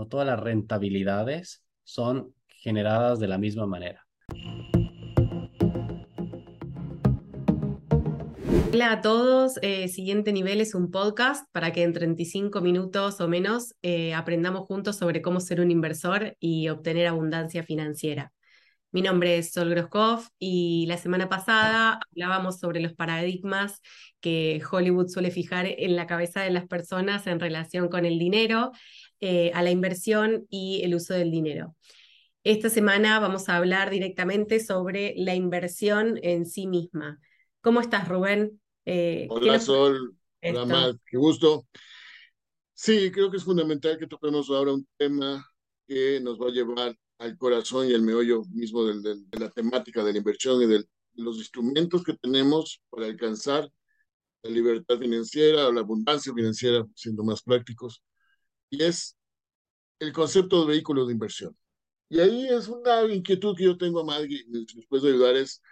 no todas las rentabilidades son generadas de la misma manera. Hola a todos, eh, siguiente nivel es un podcast para que en 35 minutos o menos eh, aprendamos juntos sobre cómo ser un inversor y obtener abundancia financiera. Mi nombre es Sol Groskov y la semana pasada hablábamos sobre los paradigmas que Hollywood suele fijar en la cabeza de las personas en relación con el dinero, eh, a la inversión y el uso del dinero. Esta semana vamos a hablar directamente sobre la inversión en sí misma. ¿Cómo estás, Rubén? Eh, Hola, Sol. Hola, Mar. Qué gusto. Sí, creo que es fundamental que toquemos ahora un tema que nos va a llevar al corazón y al meollo mismo de la temática de la inversión y de los instrumentos que tenemos para alcanzar la libertad financiera o la abundancia financiera, siendo más prácticos, y es el concepto de vehículo de inversión. Y ahí es una inquietud que yo tengo a Maggie, después de ayudar, es,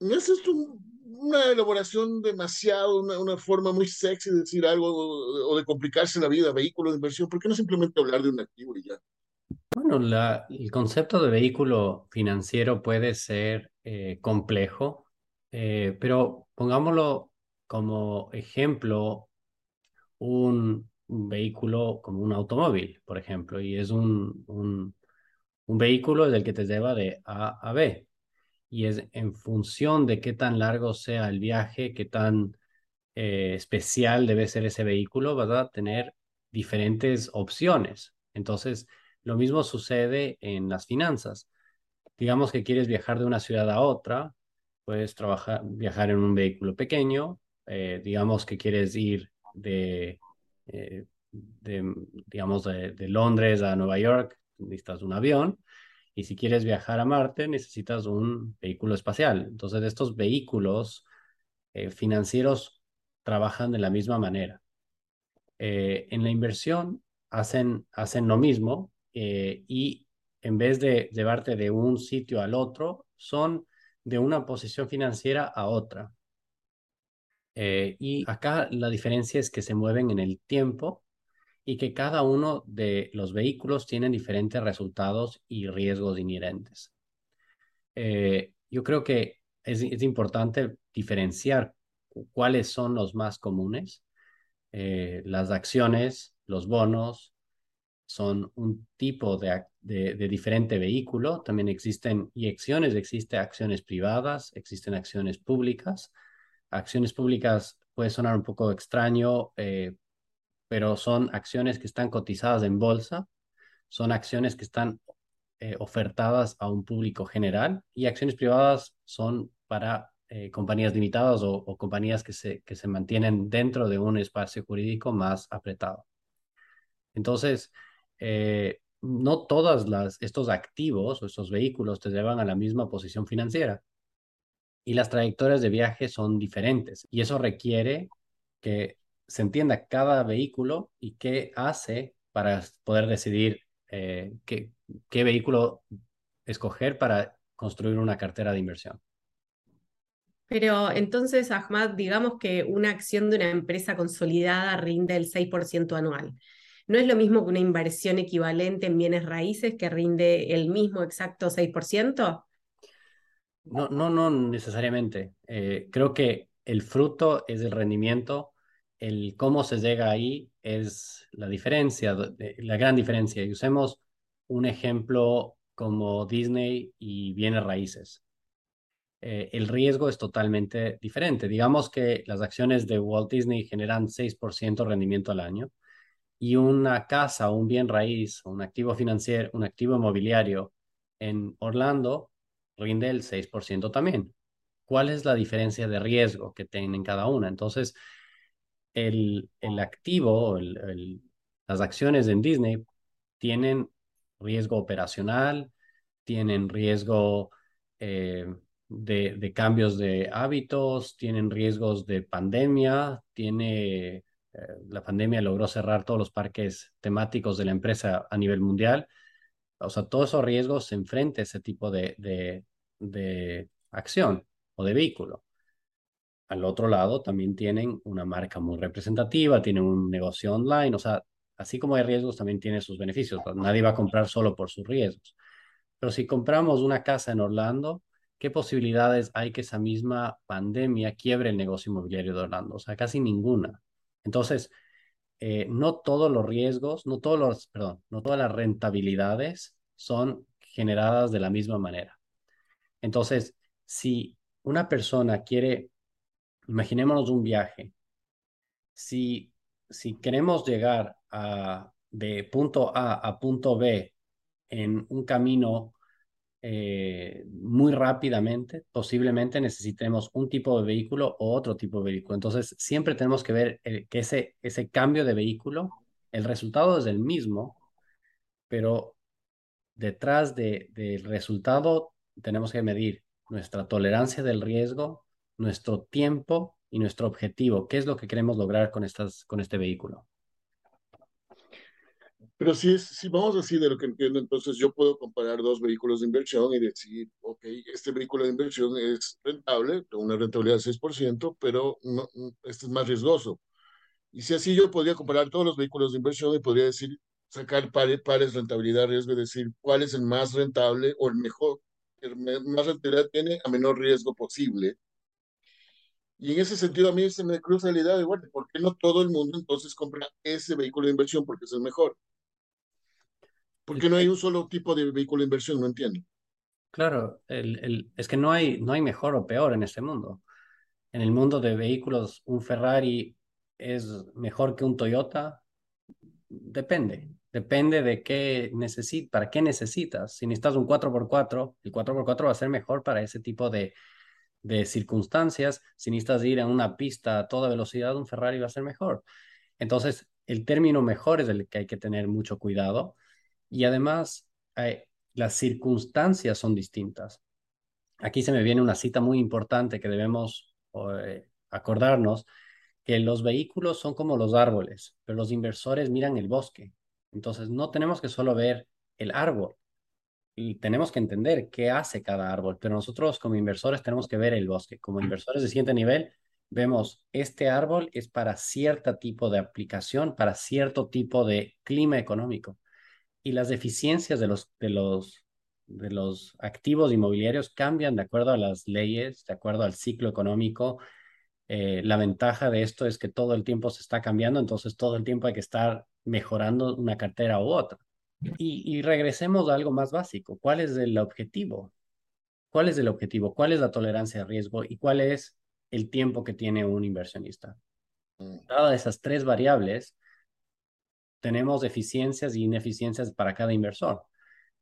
¿no es esto una elaboración demasiado, una, una, forma muy sexy de decir algo o de complicarse la vida, vehículo de inversión? ¿Por qué no simplemente hablar de un activo y ya? Bueno, la, el concepto de vehículo financiero puede ser eh, complejo, eh, pero pongámoslo como ejemplo un, vehículo como un automóvil, por ejemplo, y es un, un, un vehículo del que te lleva de A a B. Y es en función de qué tan largo sea el viaje, qué tan eh, especial debe ser ese vehículo, vas a tener diferentes opciones. Entonces, lo mismo sucede en las finanzas. Digamos que quieres viajar de una ciudad a otra, puedes trabajar, viajar en un vehículo pequeño. Eh, digamos que quieres ir de, eh, digamos, de, Londres a Nueva York, necesitas un avión. Y si quieres viajar a Marte, necesitas un vehículo espacial. Entonces, estos vehículos eh, financieros trabajan de la misma manera. en la inversión hacen, hacen lo mismo, eh, y en vez de llevarte de un sitio al otro, son de una posición financiera a otra. Eh, y acá la diferencia es que se mueven en el tiempo y que cada uno de los vehículos tienen diferentes resultados y riesgos inherentes. Eh, yo creo que es, es, importante diferenciar cuáles son los más comunes. las acciones, los bonos, son un tipo de, de, diferente vehículo. También existen y acciones, existen acciones privadas, existen acciones públicas. Acciones públicas puede sonar un poco extraño, eh, pero son acciones que están cotizadas en bolsa, son acciones que están eh, ofertadas a un público general y acciones privadas son para eh, compañías limitadas o, o, compañías que se, que se mantienen dentro de un espacio jurídico más apretado. Entonces, no todos estos activos o estos vehículos te llevan a la misma posición financiera y las trayectorias de viaje son diferentes y eso requiere que se entienda cada vehículo y qué hace para poder decidir eh, qué, qué vehículo escoger para construir una cartera de inversión. Pero entonces, Ahmad, digamos que una acción de una empresa consolidada rinde el 6% anual. No es lo mismo que una inversión equivalente en bienes raíces que rinde el mismo exacto 6%. No, no, no necesariamente. Eh, creo que el fruto es el rendimiento, el cómo se llega ahí es la diferencia, la gran diferencia. Y usemos un ejemplo como Disney y bienes raíces. Eh, el riesgo es totalmente diferente. Digamos que las acciones de Walt Disney generan 6% rendimiento al año y una casa, un bien raíz, un activo financiero, un activo inmobiliario en Orlando rinde el 6% también. ¿Cuál es la diferencia de riesgo que tienen cada una? Entonces, el, el activo, las acciones en Disney tienen riesgo operacional, tienen riesgo eh, de, de, cambios de hábitos, tienen riesgos de pandemia, tiene eh, la pandemia logró cerrar todos los parques temáticos de la empresa a nivel mundial. O sea, todos esos riesgos se enfrentan a ese tipo de, de, de acción o de vehículo. Al otro lado también tienen una marca muy representativa, tienen un negocio online, o sea, así como hay riesgos, también tiene sus beneficios. Nadie va a comprar solo por sus riesgos. Pero si compramos una casa en Orlando, ¿qué posibilidades hay que esa misma pandemia quiebre el negocio inmobiliario de Orlando? O sea, casi ninguna. Entonces, eh, no todos los riesgos, no todos los, perdón, no todas las rentabilidades son generadas de la misma manera. Entonces, si una persona quiere, imaginémonos un viaje, si, si queremos llegar a, de punto A a punto B en un camino eh, muy rápidamente, posiblemente necesitemos un tipo de vehículo o otro tipo de vehículo. Entonces, siempre tenemos que ver eh, que ese, ese cambio de vehículo, el resultado es el mismo, pero detrás de, del resultado tenemos que medir nuestra tolerancia del riesgo, nuestro tiempo y nuestro objetivo. ¿Qué es lo que queremos lograr con, estas, con este vehículo? Pero si, es, si vamos así de lo que entiendo, entonces yo puedo comparar dos vehículos de inversión y decir, ok, este vehículo de inversión es rentable, con una rentabilidad de 6%, pero no, este es más riesgoso. Y si así yo podría comparar todos los vehículos de inversión y podría decir, sacar pares, pares rentabilidad, riesgo, y decir cuál es el más rentable o el mejor, el más rentabilidad tiene a menor riesgo posible. Y en ese sentido a mí se me cruza la idea de, bueno, ¿por qué no todo el mundo entonces compra ese vehículo de inversión porque es el mejor? Porque no hay un solo tipo de vehículo de inversión, no entiendo. Claro, el, el, es que no hay, no hay mejor o peor en este mundo. En el mundo de vehículos, un Ferrari es mejor que un Toyota. Depende, depende de qué necesitas, para qué necesitas. Si necesitas un 4x4, el 4x4 va a ser mejor para ese tipo de, de circunstancias. Si necesitas ir a una pista a toda velocidad, un Ferrari va a ser mejor. Entonces, el término mejor es el que hay que tener mucho cuidado y además, eh, las circunstancias son distintas. Aquí se me viene una cita muy importante que debemos eh, acordarnos, que los vehículos son como los árboles, pero los inversores miran el bosque. Entonces, no tenemos que solo ver el árbol, y tenemos que entender qué hace cada árbol, pero nosotros como inversores tenemos que ver el bosque. Como inversores de siguiente nivel, vemos este árbol es para cierto tipo de aplicación, para cierto tipo de clima económico y las deficiencias de los, de los, de los activos inmobiliarios cambian de acuerdo a las leyes, de acuerdo al ciclo económico. Eh, la ventaja de esto es que todo el tiempo se está cambiando, entonces todo el tiempo hay que estar mejorando una cartera u otra. Y, y regresemos a algo más básico. ¿Cuál es el objetivo? ¿Cuál es el objetivo? ¿Cuál es la tolerancia de riesgo? ¿Y cuál es el tiempo que tiene un inversionista? Mm. Dadas esas tres variables, tenemos eficiencias y ineficiencias para cada inversor.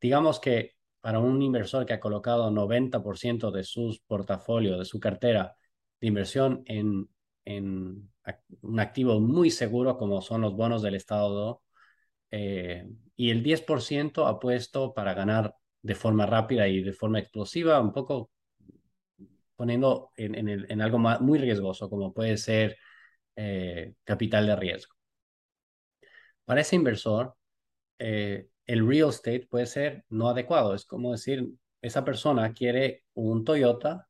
Digamos que para un inversor que ha colocado 90% de sus portafolios, de su cartera de inversión en, en un activo muy seguro como son los bonos del Estado, eh, y el 10% ha puesto para ganar de forma rápida y de forma explosiva, un poco poniendo en, en, algo muy riesgoso, como puede ser eh, capital de riesgo. Para ese inversor, eh, el real estate puede ser no adecuado. Es como decir, esa persona quiere un Toyota,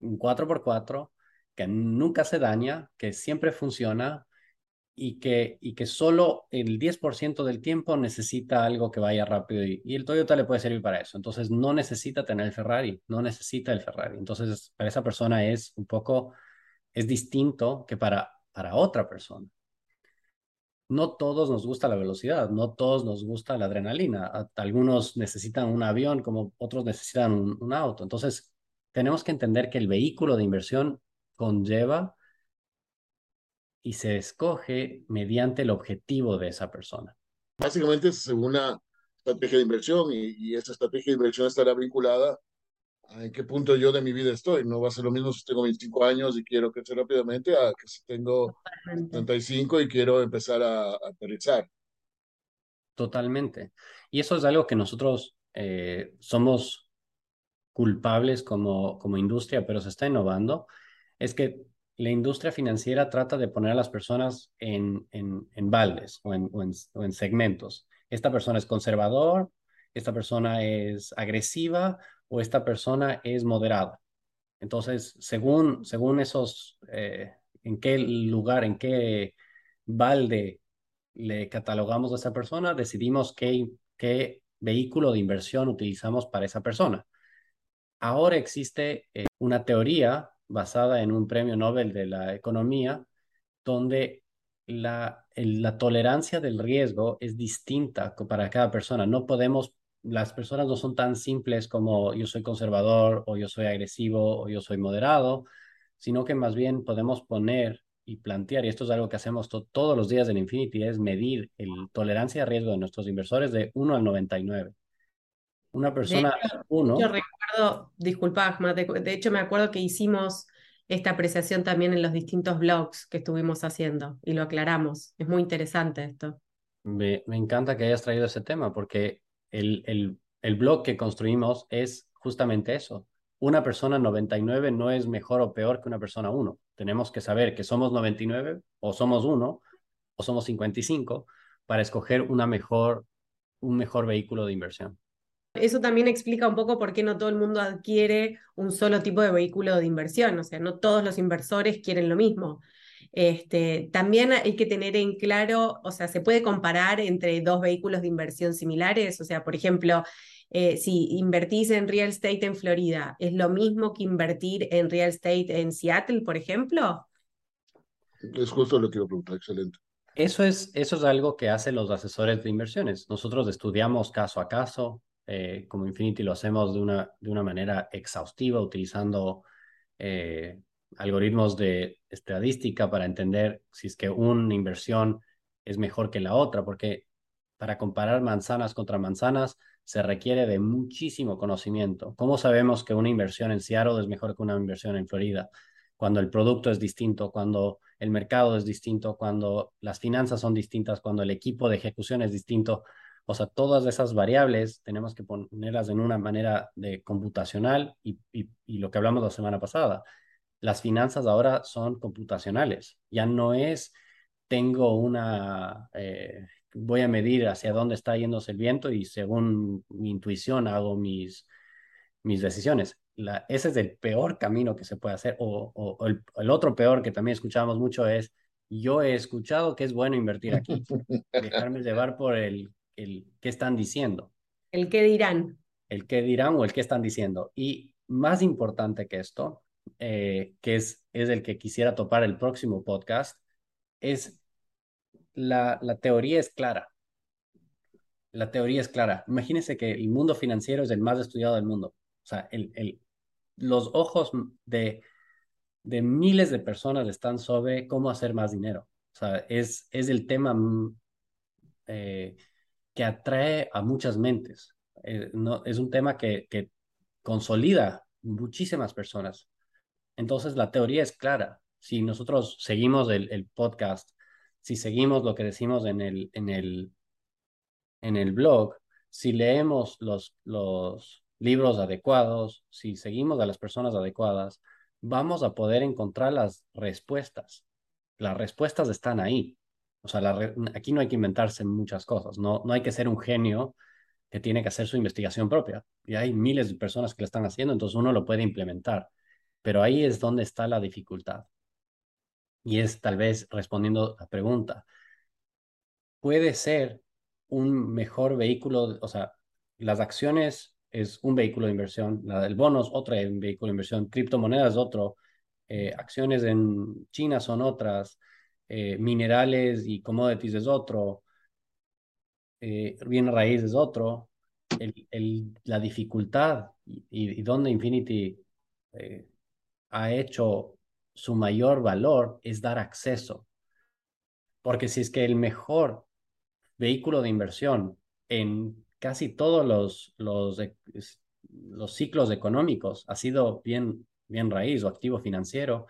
un 4x4, que nunca se daña, que siempre funciona y que, y que solo el 10% del tiempo necesita algo que vaya rápido y, y, el Toyota le puede servir para eso. Entonces no necesita tener el Ferrari, no necesita el Ferrari. Entonces para esa persona es un poco, es distinto que para, para otra persona no todos nos gusta la velocidad, no todos nos gusta la adrenalina. Algunos necesitan un avión como otros necesitan un, auto. Entonces, tenemos que entender que el vehículo de inversión conlleva y se escoge mediante el objetivo de esa persona. Básicamente es una estrategia de inversión y, y esa estrategia de inversión estará vinculada en qué punto yo de mi vida estoy. No va a ser lo mismo si tengo 25 años y quiero crecer rápidamente a que si tengo 35 y quiero empezar a, aterrizar. Totalmente. Y eso es algo que nosotros eh, somos culpables como, como industria, pero se está innovando. Es que la industria financiera trata de poner a las personas en, en, en baldes o en, o en, o en segmentos. Esta persona es conservador, esta persona es agresiva o esta persona es moderada. Entonces, según, según esos, eh, en qué lugar, en qué balde le catalogamos a esa persona, decidimos qué, qué vehículo de inversión utilizamos para esa persona. Ahora existe eh, una teoría basada en un premio Nobel de la economía donde la, la tolerancia del riesgo es distinta para cada persona. No podemos, las personas no son tan simples como yo soy conservador o yo soy agresivo o yo soy moderado, sino que más bien podemos poner y plantear, y esto es algo que hacemos todos los días en Infinity, es medir la tolerancia a riesgo de nuestros inversores de 1 al 99. Una persona 1... Yo recuerdo, disculpa, Ahmad, de, hecho me acuerdo que hicimos esta apreciación también en los distintos blogs que estuvimos haciendo y lo aclaramos. Es muy interesante esto. Me, me encanta que hayas traído ese tema porque el, el, el blog que construimos es justamente eso. Una persona 99 no es mejor o peor que una persona 1. Tenemos que saber que somos 99 o somos 1 o somos 55 para escoger una mejor, un mejor vehículo de inversión. Eso también explica un poco por qué no todo el mundo adquiere un solo tipo de vehículo de inversión, o sea, no todos los inversores quieren lo mismo. Este, también hay que tener en claro, o sea, se puede comparar entre dos vehículos de inversión similares, o sea, por ejemplo, eh, si invertís en real estate en Florida, ¿es lo mismo que invertir en real estate en Seattle, por ejemplo? Es justo lo que iba a preguntar, excelente. Eso es, eso es algo que hacen los asesores de inversiones. Nosotros estudiamos caso a caso, eh, como Infinity lo hacemos de una, de una manera exhaustiva, utilizando eh, algoritmos de estadística para entender si es que una inversión es mejor que la otra, porque para comparar manzanas contra manzanas se requiere de muchísimo conocimiento. ¿Cómo sabemos que una inversión en Seattle es mejor que una inversión en Florida? Cuando el producto es distinto, cuando el mercado es distinto, cuando las finanzas son distintas, cuando el equipo de ejecución es distinto. O sea, todas esas variables tenemos que ponerlas en una manera de computacional y, lo que hablamos la semana pasada. Las finanzas ahora son computacionales. Ya no es tengo una, eh, voy a medir hacia dónde está yéndose el viento y según mi intuición hago mis, mis decisiones. La, ese es el peor camino que se puede hacer. O, el, el, otro peor que también escuchamos mucho es, yo he escuchado que es bueno invertir aquí. Dejarme llevar por el el qué están diciendo. El qué dirán. El qué dirán o el qué están diciendo. Y más importante que esto, eh, que es, es el que quisiera topar el próximo podcast, es la, la teoría es clara. La teoría es clara. Imagínense que el mundo financiero es el más estudiado del mundo. O sea, el, el, los ojos de, de miles de personas están sobre cómo hacer más dinero. O sea, es, es el tema mm, eh, que atrae a muchas mentes. Eh, no, es un tema que, que consolida muchísimas personas. Entonces, la teoría es clara. Si nosotros seguimos el, podcast, si seguimos lo que decimos en el, en el, en el blog, si leemos los, los libros adecuados, si seguimos a las personas adecuadas, vamos a poder encontrar las respuestas. Las respuestas están ahí. O sea, aquí no hay que inventarse muchas cosas, no, no hay que ser un genio que tiene que hacer su investigación propia. Y hay miles de personas que lo están haciendo, entonces uno lo puede implementar. Pero ahí es donde está la dificultad. Y es tal vez respondiendo a la pregunta, puede ser un mejor vehículo, o sea, las acciones es un vehículo de inversión, la del bono es otro vehículo de inversión, criptomonedas otro, eh, acciones en China son otras, eh, minerales y commodities es otro, eh, bien raíz es otro, el, la dificultad y, y, donde Infinity eh, ha hecho su mayor valor es dar acceso. Porque si es que el mejor vehículo de inversión en casi todos los, los, los ciclos económicos ha sido bien, bien raíz o activo financiero,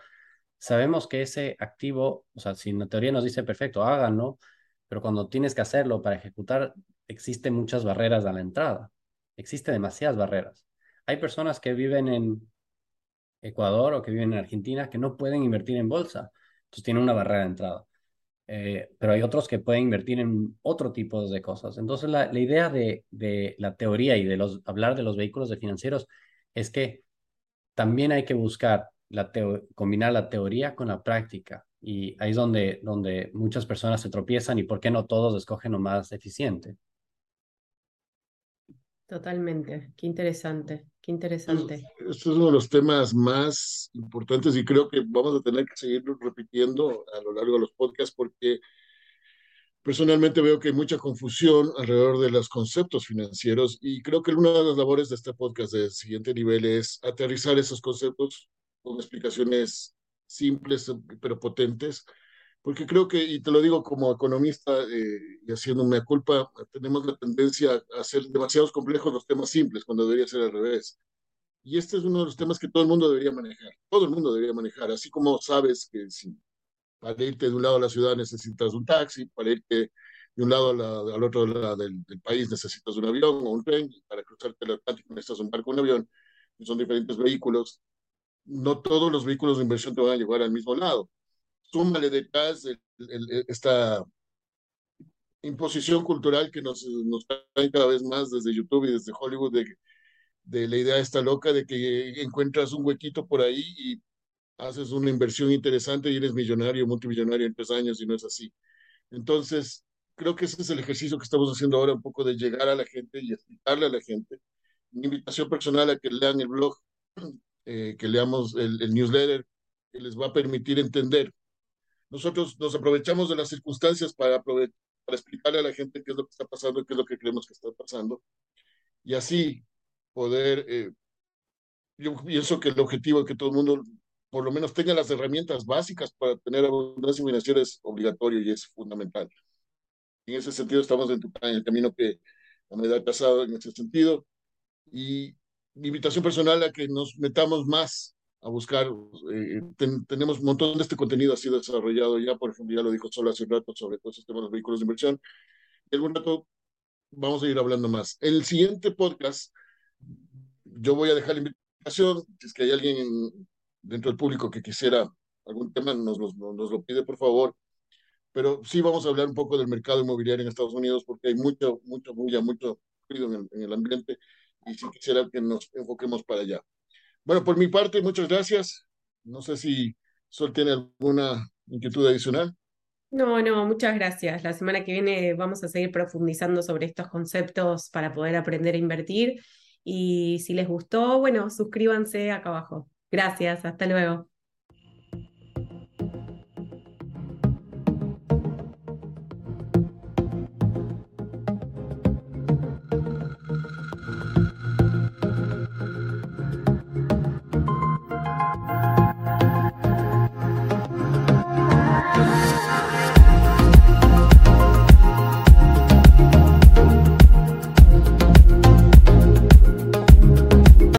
sabemos que ese activo, o sea, si la teoría nos dice perfecto, háganlo, pero cuando tienes que hacerlo para ejecutar, existen muchas barreras a la entrada. Existen demasiadas barreras. Hay personas que viven en Ecuador o que viven en Argentina que no pueden invertir en bolsa, entonces tienen una barrera de entrada. Eh, pero hay otros que pueden invertir en otro tipo de cosas. Entonces, la, idea de, de, la teoría y de los, hablar de los vehículos de financieros es que también hay que buscar la combinar la teoría con la práctica. Y ahí es donde, donde muchas personas se tropiezan y por qué no todos escogen lo más eficiente. Totalmente, qué interesante, interesante. Este es uno de los temas más importantes y creo que vamos a tener que seguir repitiendo a lo largo de los podcasts porque personalmente veo que hay mucha confusión alrededor de los conceptos financieros y creo que una de las labores de este podcast de siguiente nivel es aterrizar esos conceptos con explicaciones simples pero potentes porque creo que, y te lo digo como economista eh, y haciendo una culpa, tenemos la tendencia a hacer demasiados complejos los temas simples cuando debería ser al revés. Y este es uno de los temas que todo el mundo debería manejar, todo el mundo debería manejar, así como sabes que si para irte de un lado a la ciudad necesitas un taxi, para irte de un lado al otro lado del, del, país necesitas un avión o un tren, para cruzarte el Atlántico necesitas un barco o un avión, son diferentes vehículos. No todos los vehículos de inversión te van a llevar al mismo lado súmale detrás esta imposición cultural que nos, nos trae cada vez más desde YouTube y desde Hollywood de, de la idea esta loca de que encuentras un huequito por ahí y haces una inversión interesante y eres millonario, multimillonario en tres años y no es así. Entonces, creo que ese es el ejercicio que estamos haciendo ahora, un poco de llegar a la gente y explicarle a la gente. Mi invitación personal a que lean el blog, eh, que leamos el, el newsletter, que les va a permitir entender nosotros nos aprovechamos de las circunstancias para, para explicarle a la gente qué es lo que está pasando y qué es lo que creemos que está pasando. Y así poder, eh, yo pienso que el objetivo es que todo el mundo por lo menos tenga las herramientas básicas para tener abundancia financiera es obligatorio y es fundamental. En ese sentido estamos en, en el camino que me da pasado en ese sentido. Y mi invitación personal a que nos metamos más a buscar. Eh, tenemos un montón de este contenido sido desarrollado ya, por ejemplo, ya lo dijo Solo hace un rato sobre todos estos temas de los vehículos de inversión. En algún rato vamos a ir hablando más. En el siguiente podcast, yo voy a dejar la invitación, si es que hay alguien dentro del público que quisiera algún tema, nos, nos, nos lo pide, por favor. Pero sí vamos a hablar un poco del mercado inmobiliario en Estados Unidos, porque hay mucho, mucho mucho mucho ruido en el, en el ambiente, y sí quisiera que nos enfoquemos para allá. Bueno, por mi parte, muchas gracias. No sé si Sol tiene alguna inquietud adicional. No, no, muchas gracias. La semana que viene vamos a seguir profundizando sobre estos conceptos para poder aprender a invertir. Y si les gustó, bueno, suscríbanse acá abajo. Gracias, hasta luego.